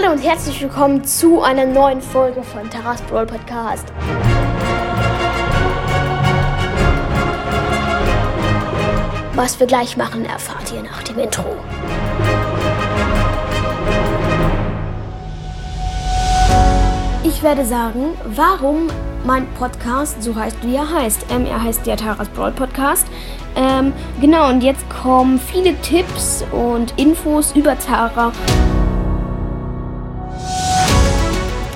Hallo und herzlich willkommen zu einer neuen Folge von Taras Brawl Podcast. Was wir gleich machen, erfahrt ihr nach dem Intro. Ich werde sagen, warum mein Podcast so heißt, wie er heißt. Ähm, er heißt der Taras Brawl Podcast. Ähm, genau, und jetzt kommen viele Tipps und Infos über Tara.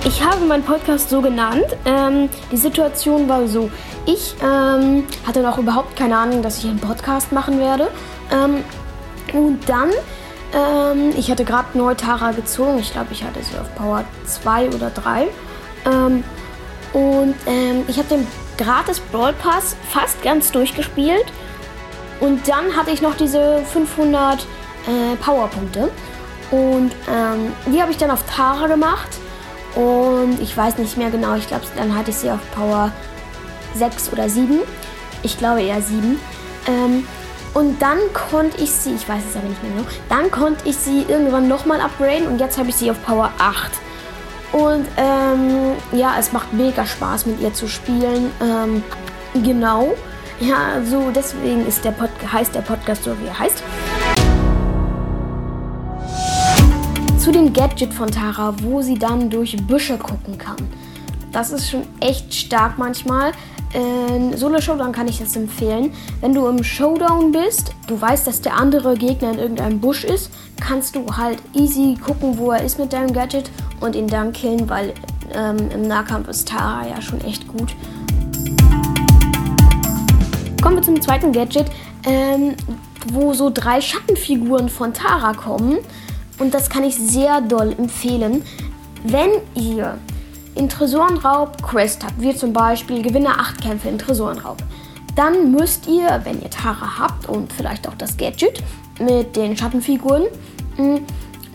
Ich habe meinen Podcast so genannt. Ähm, die Situation war so. Ich ähm, hatte noch überhaupt keine Ahnung, dass ich einen Podcast machen werde. Ähm, und dann, ähm, ich hatte gerade neu Tara gezogen. Ich glaube, ich hatte sie auf Power 2 oder 3. Ähm, und ähm, ich habe den gratis Brawl Pass fast ganz durchgespielt. Und dann hatte ich noch diese 500 äh, Powerpunkte. Und die habe ich dann auf Tara gemacht. Und ich weiß nicht mehr genau, ich glaube, dann hatte ich sie auf Power 6 oder 7. Ich glaube eher 7. Ähm, und dann konnte ich sie, ich weiß es aber nicht mehr genau, dann konnte ich sie irgendwann nochmal upgraden und jetzt habe ich sie auf Power 8. Und ähm, ja, es macht mega Spaß mit ihr zu spielen. Ähm, genau. Ja, so deswegen ist der Pod heißt der Podcast so, wie er heißt. Zu dem Gadget von Tara, wo sie dann durch Büsche gucken kann. Das ist schon echt stark manchmal. In Solo Showdown kann ich das empfehlen. Wenn du im Showdown bist, du weißt, dass der andere Gegner in irgendeinem Busch ist, kannst du halt easy gucken, wo er ist mit deinem Gadget und ihn dann killen, weil ähm, im Nahkampf ist Tara ja schon echt gut. Kommen wir zum zweiten Gadget, ähm, wo so drei Schattenfiguren von Tara kommen. Und das kann ich sehr doll empfehlen. Wenn ihr in Tresorenraub Quest habt, wie zum Beispiel gewinne 8 Kämpfe in Tresorenraub, dann müsst ihr, wenn ihr Tara habt und vielleicht auch das Gadget mit den Schattenfiguren, mm,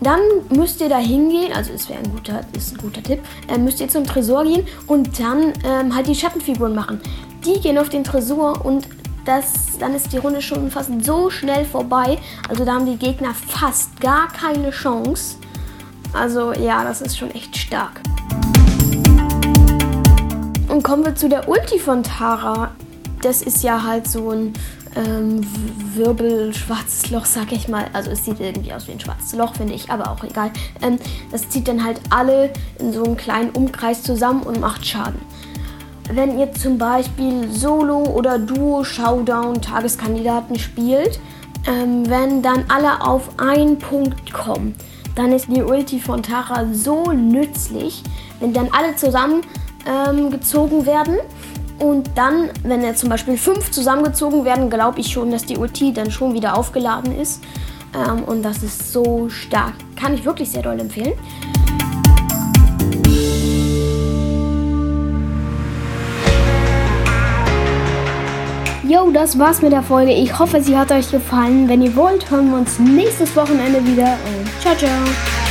dann müsst ihr da hingehen, also es wäre ein guter, ist ein guter Tipp, äh, müsst ihr zum Tresor gehen und dann ähm, halt die Schattenfiguren machen. Die gehen auf den Tresor und das, dann ist die Runde schon fast so schnell vorbei. Also da haben die Gegner fast gar keine Chance. Also ja, das ist schon echt stark. Und kommen wir zu der Ulti von Tara. Das ist ja halt so ein ähm, Wirbel-schwarzes Loch, sag ich mal. Also es sieht irgendwie aus wie ein schwarzes Loch, finde ich, aber auch egal. Ähm, das zieht dann halt alle in so einen kleinen Umkreis zusammen und macht Schaden wenn ihr zum Beispiel Solo oder Duo Showdown Tageskandidaten spielt, ähm, wenn dann alle auf einen Punkt kommen, dann ist die Ulti von Tara so nützlich, wenn dann alle zusammen ähm, gezogen werden. Und dann, wenn er zum Beispiel fünf zusammengezogen werden, glaube ich schon, dass die Ulti dann schon wieder aufgeladen ist. Ähm, und das ist so stark. Kann ich wirklich sehr doll empfehlen. Das war's mit der Folge. Ich hoffe, sie hat euch gefallen. Wenn ihr wollt, hören wir uns nächstes Wochenende wieder. Und ciao, ciao.